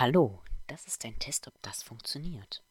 Hallo, das ist ein Test, ob das funktioniert.